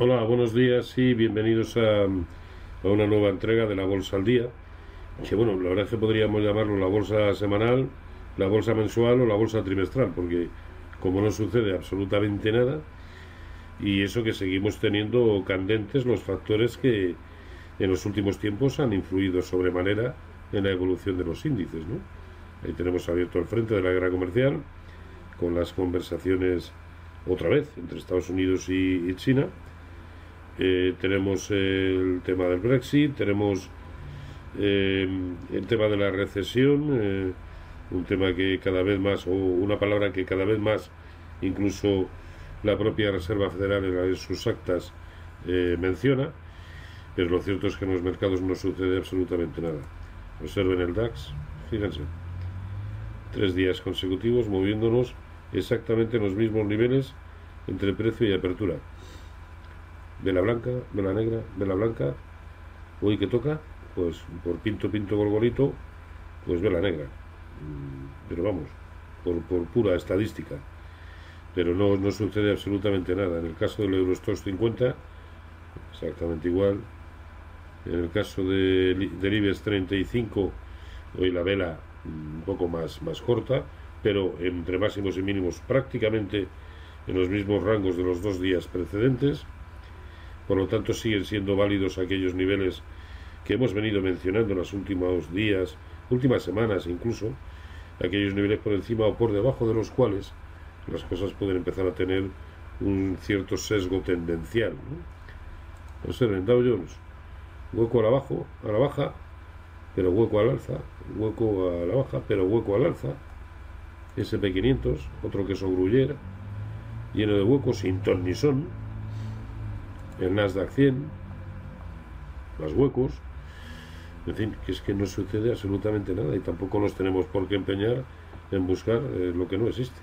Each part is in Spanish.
Hola, buenos días y bienvenidos a, una nueva entrega de la Bolsa al Día. Que bueno, la verdad es que podríamos llamarlo la bolsa semanal, la bolsa mensual o la bolsa trimestral, porque como no sucede absolutamente nada, y eso que seguimos teniendo candentes los factores que en los últimos tiempos han influido sobremanera en la evolución de los índices. ¿no? Ahí tenemos abierto el frente de la guerra comercial, con las conversaciones otra vez entre Estados Unidos y China eh, tenemos el tema del Brexit, tenemos eh, el tema de la recesión, eh, un tema que cada vez más, o una palabra que cada vez más, incluso la propia Reserva Federal en sus actas menciona, pero lo cierto es que en los mercados no sucede absolutamente nada. Observen el DAX, fíjense, tres días consecutivos moviéndonos exactamente en los mismos niveles entre precio y apertura vela blanca, vela negra, vela blanca, hoy que toca, pues por pinto, pinto, golgolito, pues vela negra. Mm, pero vamos, por, por pura estadística. Pero no, no sucede absolutamente nada. En el caso del Eurostox 50, exactamente igual. En el caso de, del IBEX 35, hoy la vela un poco más, más corta, pero entre máximos y mínimos prácticamente en los mismos rangos de los dos días precedentes. Por lo tanto, siguen siendo válidos aquellos niveles que hemos venido mencionando en los últimos días, últimas semanas incluso, aquellos niveles por encima o por debajo de los cuales las cosas pueden empezar a tener un cierto sesgo tendencial. ¿no? Observen, Dow Jones, hueco a la, bajo, a la baja, pero hueco al alza, hueco a la baja, pero hueco al alza, SP500, otro queso gruyer, lleno de huecos sin ton ni son, el Nasdaq 100, los huecos, en fin, que es que no sucede absolutamente nada y tampoco nos tenemos por qué empeñar en buscar eh, lo que no existe.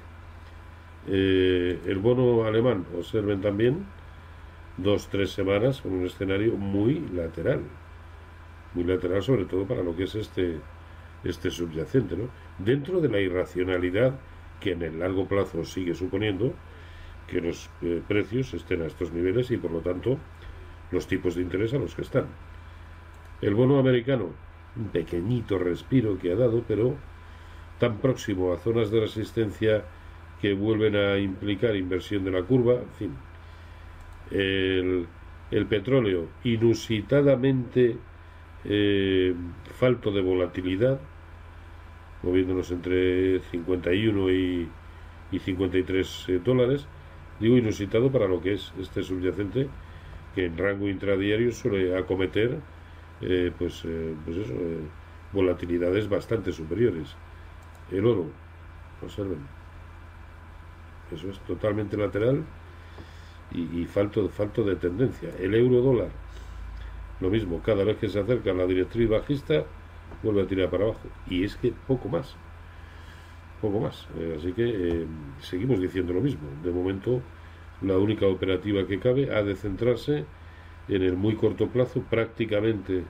Eh, el bono alemán, observen también, dos, tres semanas con un escenario muy lateral, muy lateral sobre todo para lo que es este, este subyacente, ¿no? Dentro de la irracionalidad que en el largo plazo sigue suponiendo, que los eh, precios estén a estos niveles y por lo tanto los tipos de interés a los que están. El bono americano, un pequeñito respiro que ha dado, pero tan próximo a zonas de resistencia que vuelven a implicar inversión de la curva, en fin. El, petróleo, inusitadamente eh, falto de volatilidad, moviéndonos entre 51 y, y 53 eh, dólares, digo inusitado para lo que es este subyacente que en rango intradiario suele acometer eh, pues, eh, pues eso, eh, volatilidades bastante superiores. El oro, observen, eso es totalmente lateral y, y falto, falto de tendencia. El euro dólar, lo mismo, cada vez que se acerca a la directriz bajista, vuelve a tirar para abajo. Y es que poco más poco más. Eh, así que eh, seguimos diciendo lo mismo. De momento, la única operativa que cabe ha de centrarse en el muy corto plazo, prácticamente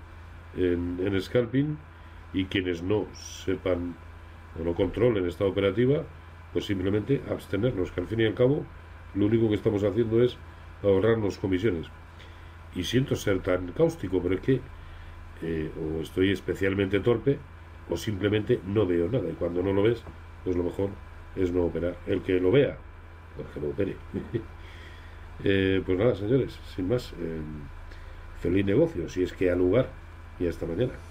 en, en scalping, y quienes no sepan o no controlen esta operativa, pues simplemente abstenernos, que al fin y al cabo lo único que estamos haciendo es ahorrarnos comisiones. Y siento ser tan cáustico, pero es que eh, o estoy especialmente torpe o simplemente no veo nada. Y cuando no lo ves, pues lo mejor es no operar. El que lo vea, pues que lo opere. Eh, pues nada, señores, sin más, eh, feliz negocio, si es que ha lugar, y hasta mañana.